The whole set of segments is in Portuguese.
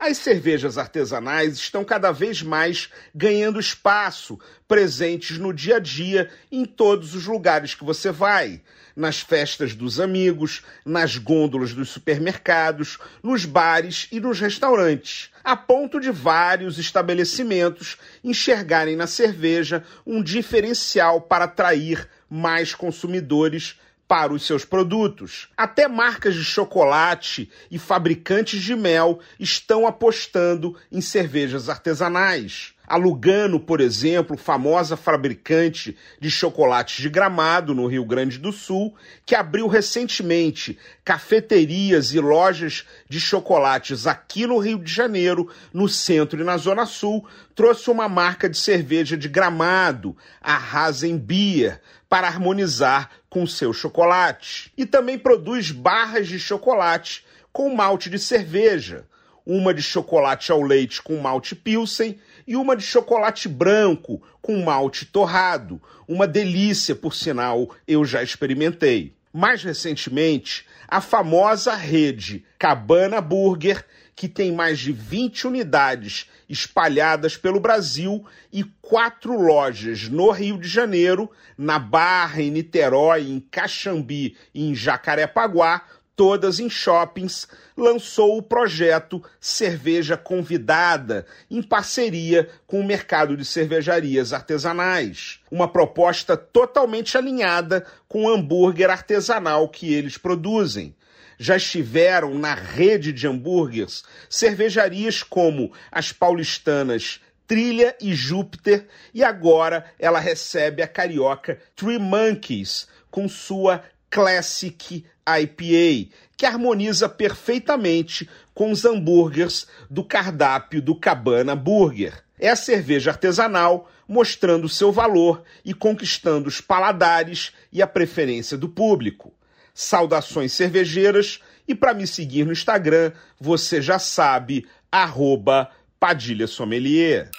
As cervejas artesanais estão cada vez mais ganhando espaço, presentes no dia a dia, em todos os lugares que você vai. Nas festas dos amigos, nas gôndolas dos supermercados, nos bares e nos restaurantes, a ponto de vários estabelecimentos enxergarem na cerveja um diferencial para atrair mais consumidores para os seus produtos. Até marcas de chocolate e fabricantes de mel estão apostando em cervejas artesanais. A Lugano, por exemplo, famosa fabricante de chocolates de gramado no Rio Grande do Sul, que abriu recentemente cafeterias e lojas de chocolates aqui no Rio de Janeiro, no centro e na Zona Sul, trouxe uma marca de cerveja de gramado, a Hazen Beer, para harmonizar com seu chocolate. E também produz barras de chocolate com malte de cerveja, uma de chocolate ao leite com malte Pilsen e uma de chocolate branco com malte torrado. Uma delícia, por sinal, eu já experimentei. Mais recentemente, a famosa rede Cabana Burger, que tem mais de 20 unidades espalhadas pelo Brasil e quatro lojas no Rio de Janeiro, na Barra, em Niterói, em Caxambi e em Jacarepaguá, todas em shoppings, lançou o projeto Cerveja Convidada, em parceria com o mercado de cervejarias artesanais. Uma proposta totalmente alinhada com o hambúrguer artesanal que eles produzem. Já estiveram na rede de hambúrgueres cervejarias como as paulistanas Trilha e Júpiter, e agora ela recebe a carioca Three Monkeys com sua Classic IPA, que harmoniza perfeitamente com os hambúrgueres do cardápio do Cabana Burger. É a cerveja artesanal mostrando seu valor e conquistando os paladares e a preferência do público. Saudações cervejeiras e para me seguir no Instagram, você já sabe, arroba Padilha Sommelier.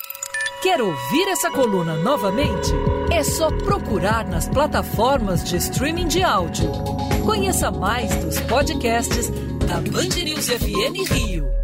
Quer ouvir essa coluna novamente? É só procurar nas plataformas de streaming de áudio. Conheça mais dos podcasts da Band News FM Rio.